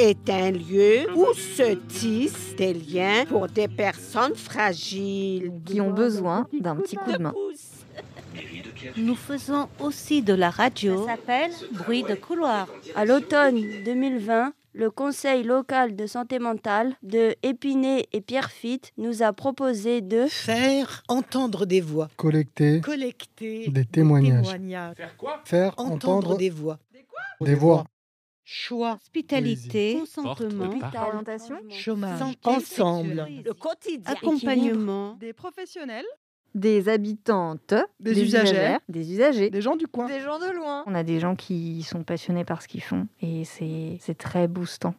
est un lieu où se tissent des liens pour des personnes fragiles. Qui ont besoin d'un petit coup de main. Nous faisons aussi de la radio. Ça s'appelle Bruit de couloir. À l'automne 2020, le Conseil local de santé mentale de Épinay et Pierrefitte nous a proposé de faire entendre des voix, collecter, collecter des témoignages, faire quoi Faire entendre, entendre des voix, des voix, choix, Hospitalité, consentement, Orientation, chômage, santé ensemble, Le quotidien. accompagnement, des professionnels, des habitantes, Des usagères. des usagers, des gens du coin. des gens de loin. On a des gens qui sont passionnés par ce qu'ils font et c'est c'est très boostant.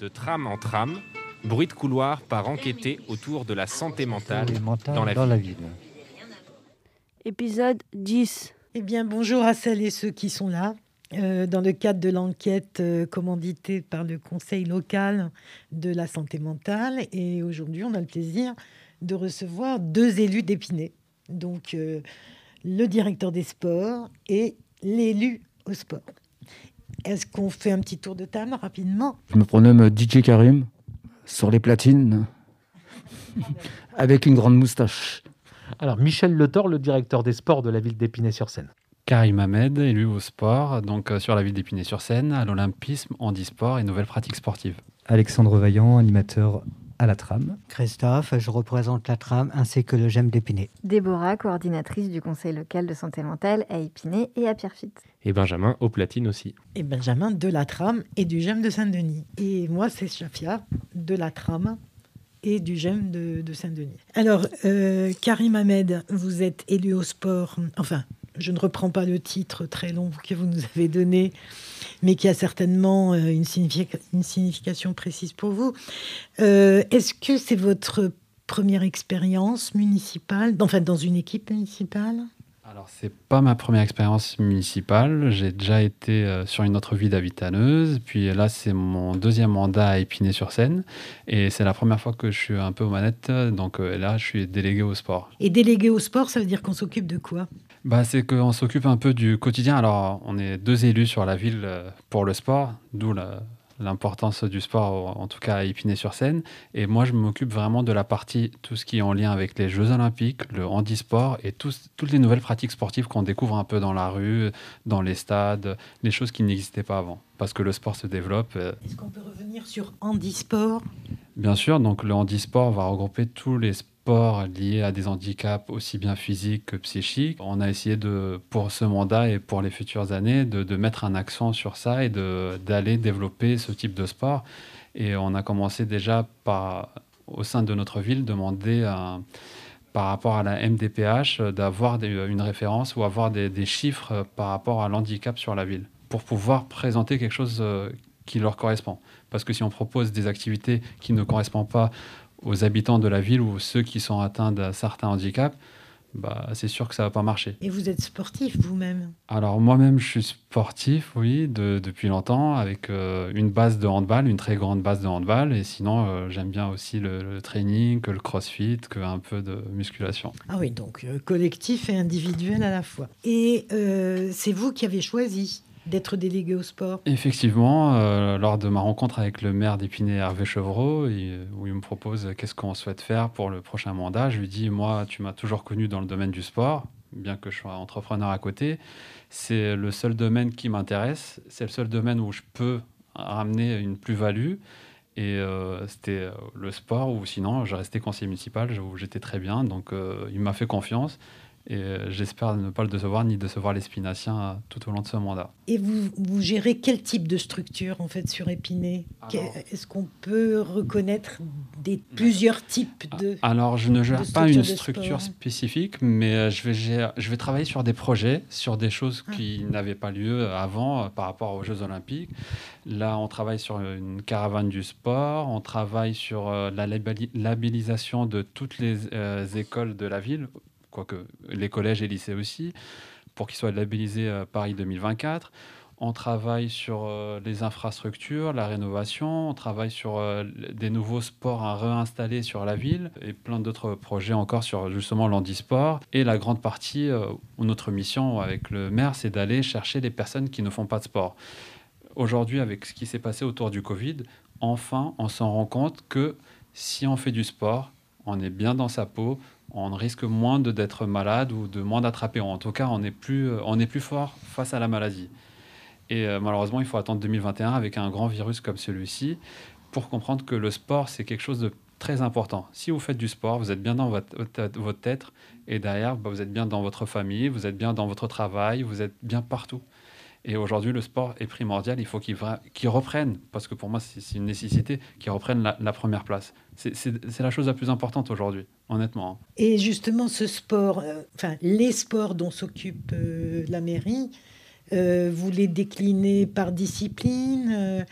De tram en tram, bruit de couloir par enquêter autour de la santé mentale dans la ville. épisode 10. Eh bien, bonjour à celles et ceux qui sont là. Euh, dans le cadre de l'enquête euh, commanditée par le Conseil local de la santé mentale. Et aujourd'hui, on a le plaisir de recevoir deux élus d'Épinay. Donc, euh, le directeur des sports et l'élu au sport. Est-ce qu'on fait un petit tour de table rapidement? Je me prénomme DJ Karim, sur les platines, avec une grande moustache. Alors, Michel Letor, le directeur des sports de la ville d'Épinay-sur-Seine. Karim Ahmed, élu au sport, donc euh, sur la ville d'Épinay-sur-Seine, à l'olympisme, handisport et nouvelles pratiques sportives. Alexandre Vaillant, animateur à la trame. Christophe, je représente la trame ainsi que le GEM d'Épinay. Déborah, coordinatrice du Conseil local de santé mentale à Épinay et à Pierrefitte. Et Benjamin aux platines aussi. Et Benjamin de la trame et du GEM de Saint-Denis. Et moi, c'est Shafia de la trame et du GEM de, de Saint-Denis. Alors, euh, Karim Ahmed, vous êtes élu au sport. Enfin, je ne reprends pas le titre très long que vous nous avez donné, mais qui a certainement euh, une, significa- une signification précise pour vous. Euh, Est-ce que c'est votre première expérience municipale, enfin dans une équipe municipale? Alors, c'est pas ma première expérience municipale. J'ai déjà été euh, sur une autre ville d'Avitaneuse. Puis là, c'est mon deuxième mandat à Épinay-sur-Seine. Et c'est la première fois que je suis un peu aux manettes. Donc euh, là, je suis délégué au sport. Et délégué au sport, ça veut dire qu'on s'occupe de quoi? Bah, c'est qu'on s'occupe un peu du quotidien. Alors, on est deux élus sur la ville euh, pour le sport, d'où l'importance du sport, en tout cas à Épinay-sur-Seine. Et moi, je m'occupe vraiment de la partie, tout ce qui est en lien avec les Jeux Olympiques, le handisport et toutes les nouvelles pratiques sportives qu'on découvre un peu dans la rue, dans les stades, les choses qui n'existaient pas avant. Parce que le sport se développe. euh, Est-ce qu'on peut revenir sur handisport? Bien sûr, donc le handisport va regrouper tous les sports liés à des handicaps aussi bien physiques que psychiques. On a essayé de, pour ce mandat et pour les futures années, de, de mettre un accent sur ça et d'aller développer ce type de sport. Et on a commencé déjà par, au sein de notre ville, demander par rapport à la MDPH d'avoir une référence ou avoir des, des chiffres par rapport à l'handicap sur la ville pour pouvoir présenter quelque chose euh, qui leur correspond. Parce que si on propose des activités qui ne correspondent pas aux habitants de la ville ou ceux qui sont atteints d'un certain handicap, bah, c'est sûr que ça va pas marcher. Et vous êtes sportif vous-même Alors moi-même, je suis sportif, oui, de- depuis longtemps, avec euh, une base de handball, une très grande base de handball. Et sinon, euh, j'aime bien aussi le, le training, que le crossfit, que un peu de musculation. Ah oui, donc euh, collectif et individuel à la fois. Et c'est vous qui avez choisi d'être délégué au sport Effectivement, euh, lors de ma rencontre avec le maire d'Épinay, Hervé Chevreau, il- où il me propose euh, qu'est-ce qu'on souhaite faire pour le prochain mandat, je lui dis, moi, tu m'as toujours connu dans le domaine du sport, bien que je sois entrepreneur à côté. C'est le seul domaine qui m'intéresse, c'est le seul domaine où je peux ramener une plus-value. Et euh, c'était le sport, ou sinon, je restais conseiller municipal, où j'étais très bien. Donc, il m'a fait confiance. Et euh, j'espère ne pas le décevoir, ni décevoir les Spinaciens euh, tout au long de ce mandat. Et vous, vous gérez quel type de structure en fait sur Épinay? Est-ce qu'on peut reconnaître des plusieurs types de Alors, je ne gère pas une structure sport spécifique, mais euh, je vais, gérer- je vais travailler sur des projets, sur des choses qui n'avaient pas lieu avant par rapport aux Jeux Olympiques. Là, on travaille sur une caravane du sport, on travaille sur la labelli- labellisation de toutes les euh, écoles de la ville, quoique les collèges et lycées aussi, pour qu'ils soient labellisés euh, Paris 2024. On travaille sur euh, les infrastructures, la rénovation, on travaille sur euh, des nouveaux sports à réinstaller sur la ville et plein d'autres projets encore sur justement l'handisport. Et la grande partie, notre mission avec le maire, c'est d'aller chercher les personnes qui ne font pas de sport. aujourd'hui, avec ce qui s'est passé autour du Covid, enfin, on s'en rend compte que si on fait du sport, on est bien dans sa peau, on risque moins d'être malade ou de moins d'attraper. En tout cas, on est, plus, on est plus fort face à la maladie. Et euh, malheureusement, il faut attendre 2021 avec un grand virus comme celui-ci pour comprendre que le sport, c'est quelque chose de très important. Si vous faites du sport, vous êtes bien dans votre, votre tête et derrière, bah, vous êtes bien dans votre famille, vous êtes bien dans votre travail, vous êtes bien partout. Et aujourd'hui, le sport est primordial. Il faut qu'il qu reprenne, parce que pour moi, c'est une nécessité, qu'il reprenne la, première place. C'est la chose la plus importante aujourd'hui, honnêtement. Et justement, ce sport, euh, enfin, les sports dont s'occupe euh, la mairie, euh, vous les déclinez par discipline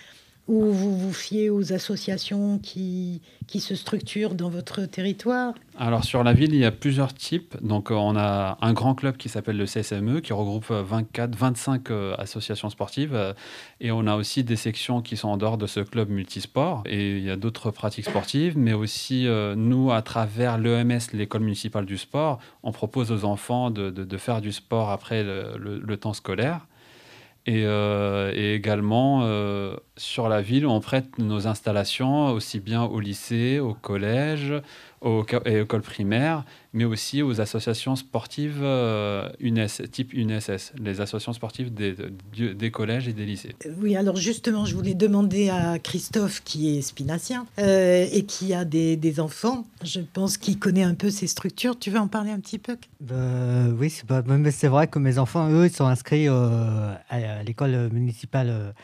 ou vous vous fiez aux associations qui, qui se structurent dans votre territoire Alors sur la ville, il y a plusieurs types. Donc euh, on a un grand club qui s'appelle le CSME qui regroupe 24, 25 euh, associations sportives et on a aussi des sections qui sont en dehors de ce club multisport et il y a d'autres pratiques sportives, mais aussi euh, nous à travers l'EMS, l'école municipale du sport, on propose aux enfants de, de, faire du sport après le temps scolaire. Euh, et, également, euh, sur la ville, on prête nos installations aussi bien au lycée, au collège, aux, écoles primaires, mais aussi aux associations sportives euh, UNES, type UNSS, les associations sportives des, des, collèges et des lycées. Oui, alors justement, je voulais demander à Christophe, qui est spinacien euh, et qui a des, des, enfants, je pense qu'il connaît un peu ces structures. Tu veux en parler un petit peu? Euh, Oui, c'est pas, mais c'est vrai que mes enfants, eux, ils sont inscrits à, à l'école municipale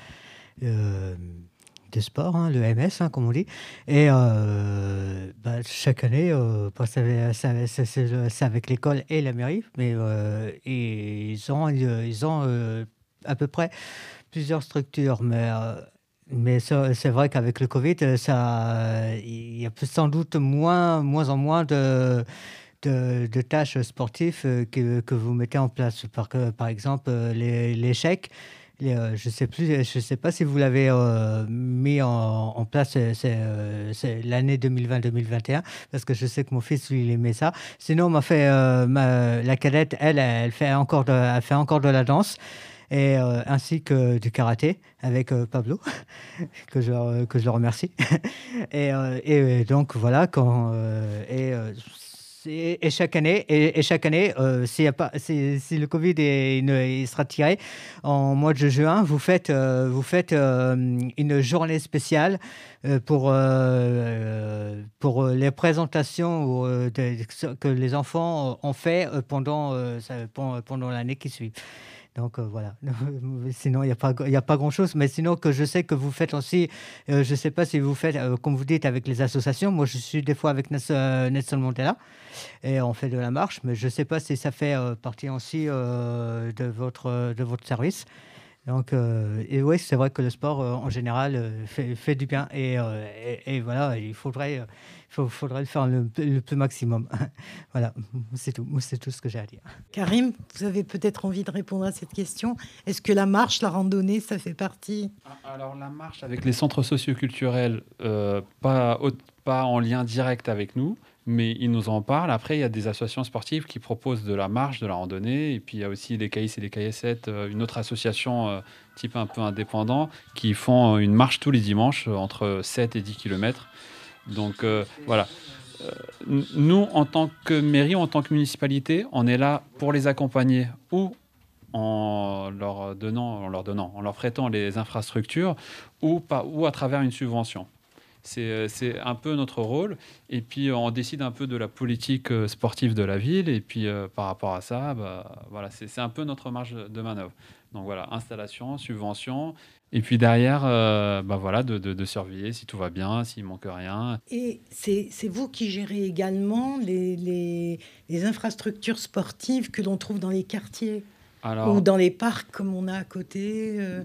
de sport, hein, le MS, hein, comme on dit. Et euh, bah, chaque année, euh, c'est avec l'école et la mairie, mais euh, ils ont, ils ont à peu près plusieurs structures. Mais, mais c'est vrai qu'avec le Covid, ça, il y a sans doute moins, moins en moins de. De, tâches sportives que, que, vous mettez en place. Par, par exemple, l'échec, euh, je sais plus, je sais pas si vous l'avez euh, mis en, place euh, l'année 2020-2021 parce que je sais que mon fils lui il aimait ça. Sinon, m'a fait la cadette, elle, elle fait encore de, fait encore de la danse et ainsi que du karaté avec Pablo que je que je le remercie. et, et, donc voilà quand et et chaque année, et, chaque année, euh, si, le Covid est, sera tiré en mois de juin, vous faites, euh, euh, une journée spéciale pour, les présentations que les enfants ont fait pendant l'année qui suit. Donc euh, voilà. sinon, il n'y a pas, a pas grand-chose. Mais sinon, que je sais que vous faites aussi, euh, je ne sais pas si vous faites, euh, comme vous dites, avec les associations. Moi, je suis des fois avec Nelson Mandela et on fait de la marche. Mais je ne sais pas si ça fait partie aussi de, votre, de votre service. Donc, et oui, c'est vrai que le sport, en général, fait, fait, du bien. Et, et, voilà, il faudrait il faudrait le faire le, plus maximum. voilà, c'est tout. C'est tout ce que j'ai à dire. Karim, vous avez peut-être envie de répondre à cette question. Est-ce que la marche, la randonnée, ça fait partie? Ah, Alors la marche avec les centres socioculturels, euh, pas, pas en lien direct avec nous, mais ils nous en parlent. Après, il y a des associations sportives qui proposent de la marche, de la randonnée. Et puis, il y a aussi les KIS et les KS7, euh, une autre association euh, type un peu indépendant, qui font une marche tous les dimanches entre 7 et 10 km donc euh, voilà. Euh, nous, en tant que mairie, en tant que municipalité, on est là pour les accompagner ou en leur donnant, en leur donnant, en leur prêtant les infrastructures ou, pas, ou à travers une subvention. C'est un peu notre rôle. Et puis, on décide un peu de la politique euh, sportive de la ville. Et puis, par rapport à ça, bah, voilà, c'est un peu notre marge de manœuvre. Donc voilà, installation, subvention, et puis derrière, euh, bah voilà, de, de, surveiller si tout va bien, s'il manque rien. Et c'est vous qui gérez également les, les, les infrastructures sportives que l'on trouve dans les quartiers ou dans les parcs comme on a à côté euh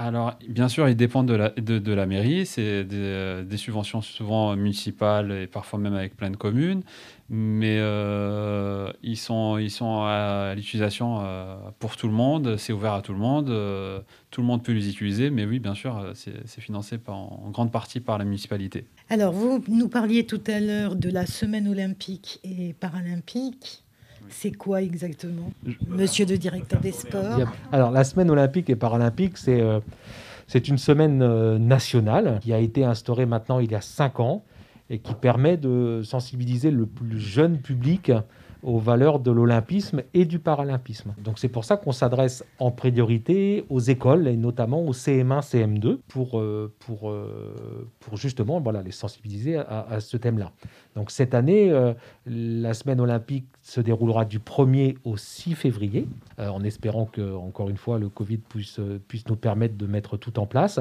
alors, bien sûr, ils dépendent de la, de, la mairie. C'est des, des, subventions souvent municipales et parfois même avec plein de communes mais euh, ils, sont, ils sont à l'utilisation euh, pour tout le monde, c'est ouvert à tout le monde, euh, tout le monde peut les utiliser, mais oui, bien sûr, c'est financé en grande partie par la municipalité. Alors, vous nous parliez tout à l'heure de la semaine olympique et paralympique. C'est quoi exactement, monsieur le directeur des sports Alors, la semaine olympique et paralympique, c'est C'est une semaine euh, nationale qui a été instaurée maintenant il y a cinq ans et qui permet de sensibiliser le plus jeune public aux valeurs de l'olympisme et du paralympisme. Donc c'est pour ça qu'on s'adresse en priorité aux écoles et notamment aux CM1, CM2 pour, euh, pour, euh, pour justement voilà, les sensibiliser à, ce thème-là. Donc cette année, euh, la semaine olympique se déroulera du 1er au 6 février, en espérant que, encore une fois, le Covid puisse, puisse nous permettre de mettre tout en place.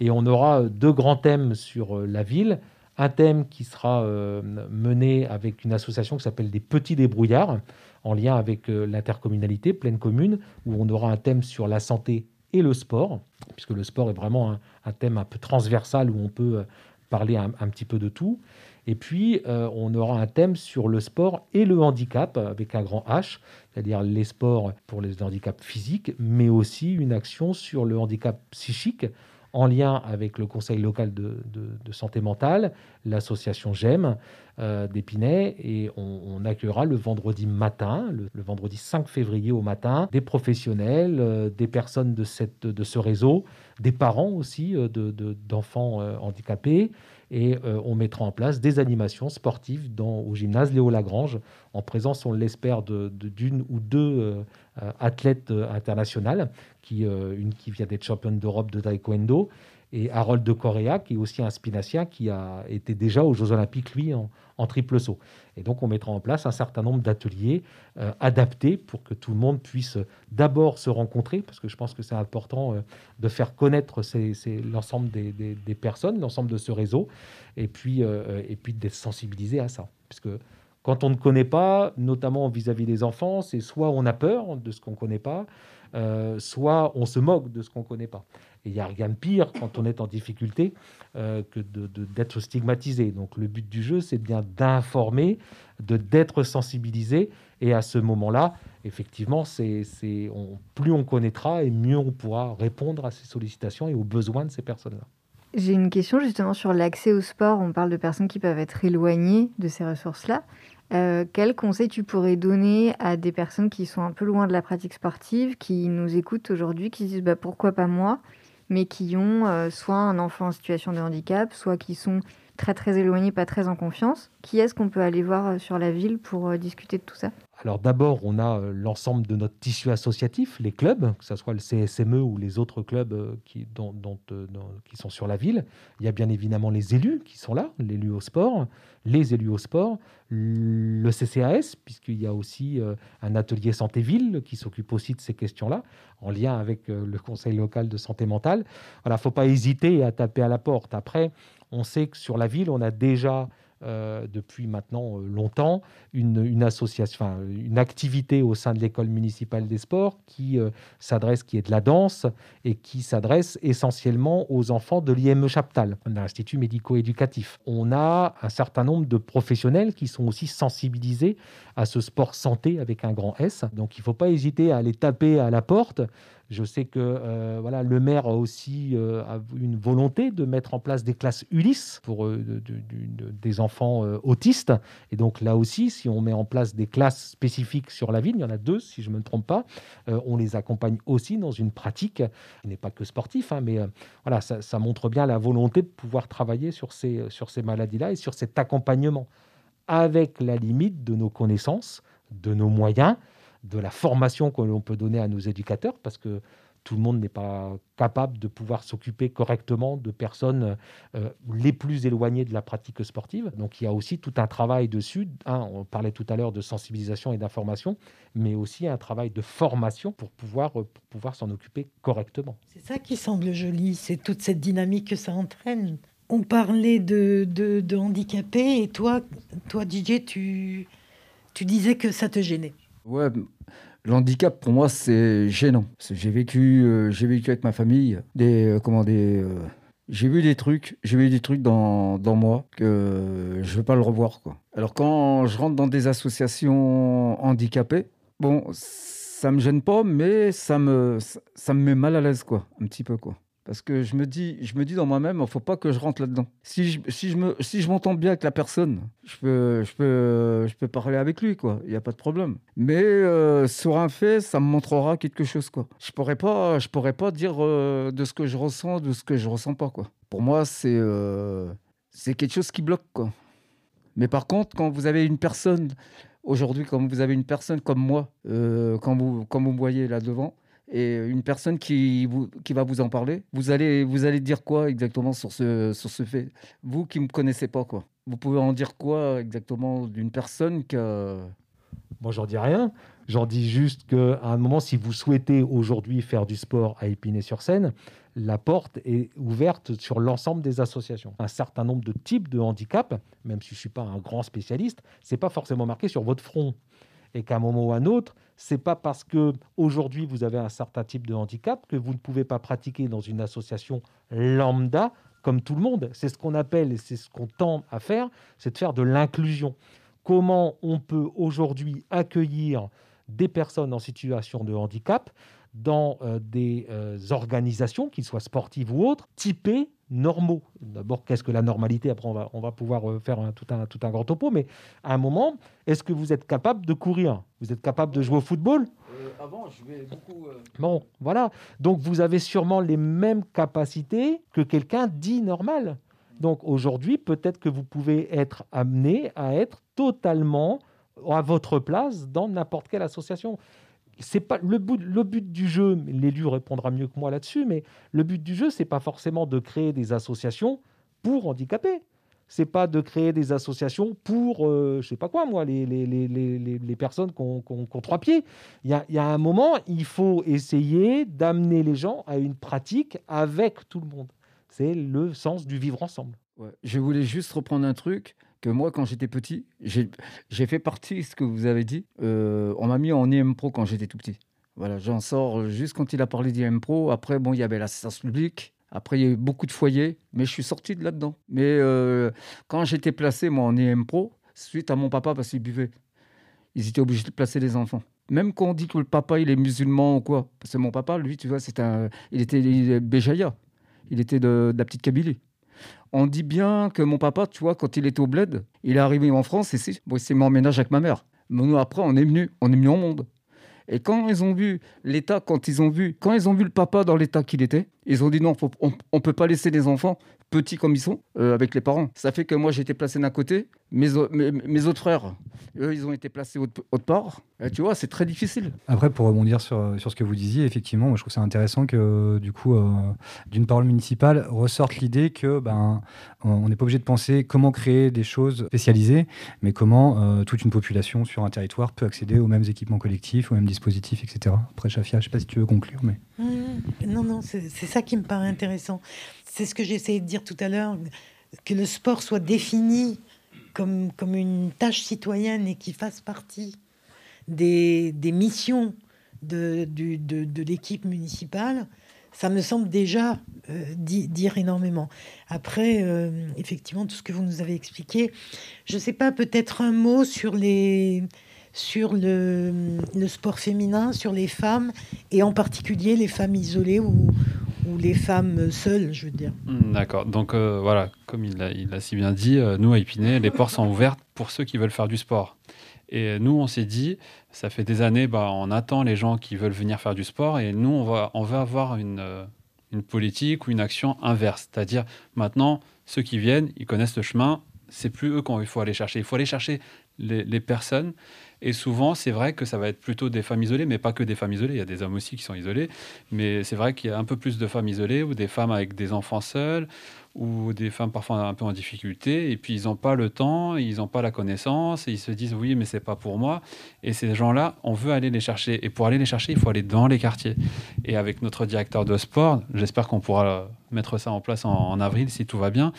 Et on aura deux grands thèmes sur la ville un thème qui sera euh, mené avec une association qui s'appelle des petits débrouillards, en lien avec euh, l'intercommunalité, pleine commune, où on aura un thème sur la santé et le sport, puisque le sport est vraiment un, thème un peu transversal où on peut euh, parler un, petit peu de tout. Et puis, on aura un thème sur le sport et le handicap, avec un grand H, c'est-à-dire les sports pour les handicaps physiques, mais aussi une action sur le handicap psychique, en lien avec le Conseil local de, santé mentale, l'association GEM euh, d'Épinay, et on, accueillera le vendredi matin, le, vendredi 5 février au matin, des professionnels, euh, des personnes de, ce réseau, des parents aussi euh, d'enfants handicapés, et on mettra en place des animations sportives au gymnase Léo Lagrange, en présence, on l'espère, d'une ou deux athlètes internationales qui, euh, une qui vient d'être championne d'Europe de taekwondo, et Harold de Correa, qui est aussi un spinacien, qui a été déjà aux Jeux Olympiques, lui, en, triple saut. Et donc, on mettra en place un certain nombre d'ateliers euh, adaptés pour que tout le monde puisse d'abord se rencontrer, parce que je pense que c'est important euh, de faire connaître l'ensemble des, personnes, l'ensemble de ce réseau, et puis, et puis d'être sensibilisé à ça. Puisque quand on ne connaît pas, notamment vis-à-vis -vis des enfants, c'est soit on a peur de ce qu'on ne connaît pas, euh, soit on se moque de ce qu'on ne connaît pas. Il n'y a rien de pire quand on est en difficulté euh, que d'être stigmatisé. Donc le but du jeu, c'est bien d'informer, d'être sensibilisé. Et à ce moment-là, effectivement, c'est, plus on connaîtra et mieux on pourra répondre à ces sollicitations et aux besoins de ces personnes-là. J'ai une question justement sur l'accès au sport. On parle de personnes qui peuvent être éloignées de ces ressources-là. Euh, quel conseil tu pourrais donner à des personnes qui sont un peu loin de la pratique sportive, qui nous écoutent aujourd'hui, qui disent bah, pourquoi pas moi, mais qui ont euh, soit un enfant en situation de handicap, soit qui sont très très éloignés, pas très en confiance. Qui est-ce qu'on peut aller voir euh, sur la ville pour discuter de tout ça? Alors d'abord, on a l'ensemble de notre tissu associatif, les clubs, que ce soit le CSME ou les autres clubs qui, dont, qui sont sur la ville. Il y a bien évidemment les élus qui sont là, l'élu au sport les élus au sport, le CCAS, puisqu'il y a aussi euh, un atelier santé-ville qui s'occupe aussi de ces questions-là, en lien avec euh, le Conseil local de santé mentale. Voilà, il ne faut pas hésiter à taper à la porte. Après, on sait que sur la ville, on a déjà euh, depuis maintenant euh, longtemps une, association, une activité au sein de l'école municipale des sports qui euh, s'adresse, qui est de la danse et qui s'adresse essentiellement aux enfants de l'IME Chaptal, l'Institut médico-éducatif. On a un certain nombre de professionnels qui sont aussi sensibilisés à ce sport santé avec un grand S. Donc il ne faut pas hésiter à aller taper à la porte. Je sais que euh, voilà, le maire a aussi euh, une volonté de mettre en place des classes Ulysse pour euh, des enfants autistes. Et donc là aussi, si on met en place des classes spécifiques sur la ville, il y en a deux si je ne me trompe pas, on les accompagne aussi dans une pratique qui n'est pas que sportif, hein, mais voilà, ça, ça, montre bien la volonté de pouvoir travailler sur ces, sur ces maladies-là et sur cet accompagnement avec la limite de nos connaissances, de nos moyens de la formation que l'on peut donner à nos éducateurs, parce que tout le monde n'est pas capable de pouvoir s'occuper correctement de personnes euh, les plus éloignées de la pratique sportive. Donc il y a aussi tout un travail dessus. on parlait tout à l'heure de sensibilisation et d'information, mais aussi un travail de formation pour pouvoir, euh, pouvoir s'en occuper correctement. C'est ça qui semble joli, c'est toute cette dynamique que ça entraîne. On parlait de, de, handicapés et toi, toi Didier, tu, tu disais que ça te gênait. Ouais, l'handicap pour moi c'est gênant. J'ai vécu, euh, j'ai vécu avec ma famille des, euh, comment des, euh, j'ai vu des trucs, j'ai vu des trucs dans, dans moi que je veux pas le revoir quoi. Alors quand je rentre dans des associations handicapées, bon, ça me gêne pas, mais ça me, ça, me met mal à l'aise quoi, un petit peu quoi. Parce que je me dis, je me dis dans moi-même, il ne faut pas que je rentre là-dedans. Si je, si je si je m'entends bien avec la personne, je peux, je peux, je peux parler avec lui, quoi. Il n'y a pas de problème. Mais euh, sur un fait, ça me montrera quelque chose, quoi. Je pourrais pourrais pas dire euh, de ce que je ressens, de ce que je ressens pas, quoi. Pour moi, c'est, euh, c'est quelque chose qui bloque, quoi. Mais par contre, quand vous avez une personne aujourd'hui, quand vous avez une personne comme moi, quand vous, quand vous me voyez là devant et une personne qui, va vous en parler, vous allez, vous allez dire quoi exactement sur ce, sur ce fait? Vous qui ne me connaissez pas, quoi. Vous pouvez en dire quoi exactement d'une personne qui a... Moi, j'en dis rien. J'en dis juste qu'à un moment, si vous souhaitez aujourd'hui faire du sport à Épinay-sur-Seine, la porte est ouverte sur l'ensemble des associations. Un certain nombre de types de handicaps, même si je ne suis pas un grand spécialiste, ce n'est pas forcément marqué sur votre front. Et qu'à un moment ou à un autre, c'est pas parce que aujourd'hui vous avez un certain type de handicap que vous ne pouvez pas pratiquer dans une association lambda comme tout le monde. C'est ce qu'on appelle et c'est ce qu'on tend à faire, c'est de faire de l'inclusion. Comment on peut aujourd'hui accueillir des personnes en situation de handicap dans euh, des euh, organisations, qu'ils soient sportives ou autres, typées normaux. D'abord, qu'est-ce que la normalité? Après, on va, on va pouvoir euh, faire un, tout, un, tout un grand topo. Mais à un moment, est-ce que vous êtes capable de courir? Vous êtes capable de jouer au football? Avant, je jouais beaucoup. Bon, voilà. Donc, vous avez sûrement les mêmes capacités que quelqu'un dit normal. Donc, aujourd'hui, peut-être que vous pouvez être amené à être totalement à votre place dans n'importe quelle association c'est pas le but, le but du jeu. L'élu répondra mieux que moi là-dessus, mais le but du jeu, c'est pas forcément de créer des associations pour handicapés. C'est pas de créer des associations pour, euh, je sais pas quoi, moi, les, les, les, les personnes qui ont, trois pieds. Il y a, y a, un moment, il faut essayer d'amener les gens à une pratique avec tout le monde. C'est le sens du vivre ensemble. Je voulais juste reprendre un truc que moi, quand j'étais petit, j'ai fait partie de ce que vous avez dit. Euh, on m'a mis en IM Pro quand j'étais tout petit. Voilà, j'en sors juste quand il a parlé d'IM Pro. Après, bon, il y avait l'assistance publique. Après, il y a eu beaucoup de foyers, mais je suis sorti de là-dedans. Mais euh, quand j'étais placé, moi, en IM Pro, suite à mon papa, parce qu'il buvait, ils étaient obligés de placer les enfants. Même quand on dit que le papa, il est musulman ou quoi. Parce que mon papa, lui, tu vois, c'est un, il était Béjaïa. Il était de la petite Kabylie. On dit bien que mon papa, tu vois, quand il était au bled, il est arrivé en France et c'est bon, mon ménage avec ma mère. Mais nous, après, on est venu, on est venu au monde. Et quand ils ont vu l'état, quand ils ont vu, quand ils ont vu le papa dans l'état qu'il était, ils ont dit non, on, ne peut pas laisser les enfants petits comme ils sont euh, avec les parents. Ça fait que moi j'ai été placé d'un côté, mes, mes, autres frères, eux, ils ont été placés autre, part. Et tu vois, c'est très difficile. Après, pour rebondir sur, sur ce que vous disiez, effectivement, moi, je trouve ça intéressant que, du coup, euh, d'une parole municipale ressorte l'idée que ben, on n'est pas obligé de penser comment créer des choses spécialisées, mais comment euh, toute une population sur un territoire peut accéder aux mêmes équipements collectifs, aux mêmes dispositifs, etc. Après, Chafia, je ne sais pas si tu veux conclure, mais... Mmh. non, non, c'est ça qui me paraît intéressant. C'est ce que j'ai essayé de dire tout à l'heure, que le sport soit défini comme, comme une tâche citoyenne et qui fasse partie des, des missions de, de, de, l'équipe municipale, ça me semble déjà euh, dire énormément. Après, euh, effectivement, tout ce que vous nous avez expliqué, je ne sais pas, peut-être un mot sur les sur le, le, sport féminin, sur les femmes, et en particulier les femmes isolées ou, ou les femmes seules, je veux dire. Hmm, d'accord. Donc euh, voilà, comme il a si bien dit, euh, nous à Épinay, les portes sont ouvertes pour ceux qui veulent faire du sport. Et nous, on s'est dit, ça fait des années, bah, on attend les gens qui veulent venir faire du sport, et nous, on va, on va avoir une, euh, une politique ou une action inverse. C'est-à-dire, maintenant, ceux qui viennent, ils connaissent le chemin, c'est plus eux qu'il faut aller chercher. Il faut aller chercher les, les personnes et souvent, c'est vrai que ça va être plutôt des femmes isolées, mais pas que des femmes isolées. Il y a des hommes aussi qui sont isolés. Mais c'est vrai qu'il y a un peu plus de femmes isolées ou des femmes avec des enfants seuls ou des femmes parfois un peu en difficulté. Et puis, ils n'ont pas le temps, ils n'ont pas la connaissance et ils se disent oui, mais c'est pas pour moi. Et ces gens-là, on veut aller les chercher. Et pour aller les chercher, il faut aller dans les quartiers. Et avec notre directeur de sport, j'espère qu'on pourra mettre ça en place en, avril si tout va bien.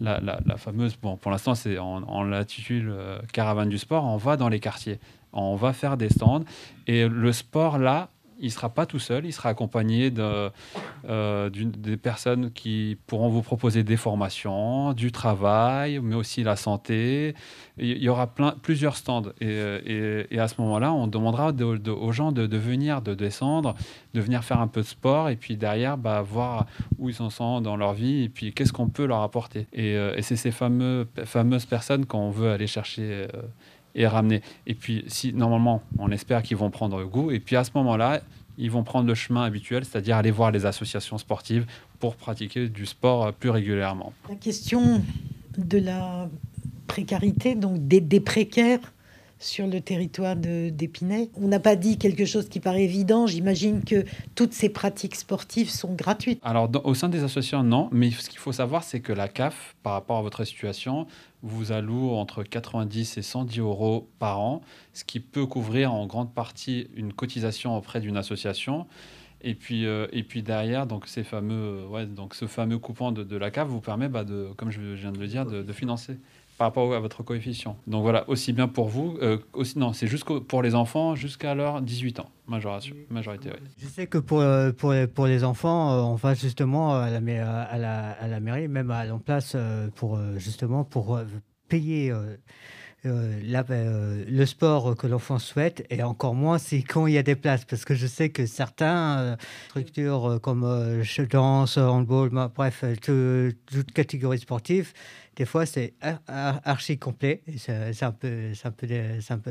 La, fameuse, bon, pour l'instant, c'est on l'intitule euh, Caravane du sport. On va dans les quartiers on va faire des stands. Et le sport, là, il ne sera pas tout seul, il sera accompagné de, euh, des personnes qui pourront vous proposer des formations, du travail, mais aussi la santé. il y aura plein, plusieurs stands. Et, et, à ce moment-là, on demandera aux gens de, venir, de descendre, de venir faire un peu de sport, et puis derrière, bah, voir où ils en sont dans leur vie, et puis qu'est-ce qu'on peut leur apporter. Et, euh, c'est ces fameux, fameuses personnes qu'on veut aller chercher. Euh, et ramener. Et puis, si normalement, on espère qu'ils vont prendre goût, et puis à ce moment-là, ils vont prendre le chemin habituel, c'est-à-dire aller voir les associations sportives pour pratiquer du sport plus régulièrement. La question de la précarité, donc des précaires, sur le territoire d'Épinay. On n'a pas dit quelque chose qui paraît évident. J'imagine que toutes ces pratiques sportives sont gratuites. Alors, au sein des associations, non. Mais ce qu'il faut savoir, c'est que la CAF, par rapport à votre situation, vous alloue entre 90 et 110 euros par an, ce qui peut couvrir en grande partie une cotisation auprès d'une association. Et puis, euh, et puis derrière, donc ces fameux, donc ce fameux coupon de, la CAF vous permet, bah, de, comme je viens de le dire, de financer par rapport à votre coefficient. Donc voilà, aussi bien pour vous, euh, aussi non, c'est juste pour les enfants jusqu'à leur 18 ans, majoration, majorité. Je sais que pour, euh, pour, pour les enfants, euh, on va justement à la, à la, à la mairie, même à en place pour justement pour payer euh, euh, le sport que l'enfant souhaite, et encore moins c'est quand il y a des places, parce que je sais que certains euh, structures comme danse, handball, bref, toute catégorie sportive, des fois c'est archi complet. C'est un peu, c'est un peu, c'est un peu,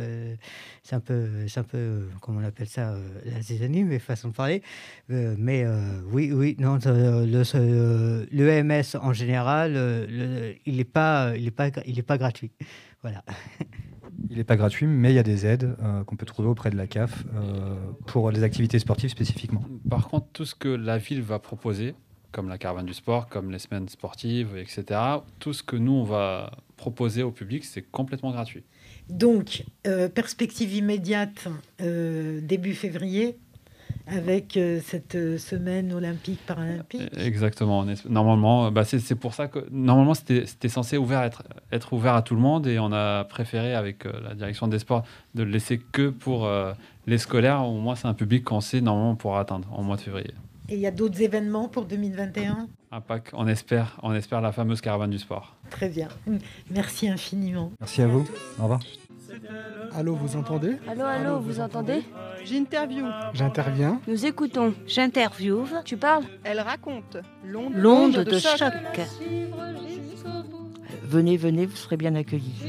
c'est un peu, c'est un peu, comment on appelle ça, la zizanie, mais façon de parler. mais oui, oui, non, le, l'EMS en général, il n'est pas, il est pas, il est pas gratuit. Voilà. Il n'est pas gratuit, mais il y a des aides euh, qu'on peut trouver auprès de la CAF euh, pour les activités sportives spécifiquement. Par contre, tout ce que la ville va proposer, comme la caravane du sport, comme les semaines sportives, etc., tout ce que nous, on va proposer au public, c'est complètement gratuit. Donc, euh, perspective immédiate, début février, avec euh, cette euh, semaine olympique paralympique. Exactement. Normalement, bah c'est pour ça que normalement c'était censé ouvert être, être ouvert à tout le monde et on a préféré avec euh, la direction des sports de le laisser que pour les scolaires. Au moins c'est un public qu'on sait normalement pour atteindre en mois de février. Et il y a d'autres événements pour 2021 Un? Pack, on espère, on espère la fameuse caravane du sport. Très bien. Merci infiniment. Merci à vous. Au revoir. Allô, vous entendez? Allô, allô, vous entendez? J'interview. J'interviens. Nous écoutons. J'interviewe. Tu parles? Elle raconte. L'onde de, de, choc. Venez, venez, vous serez bien accueillis.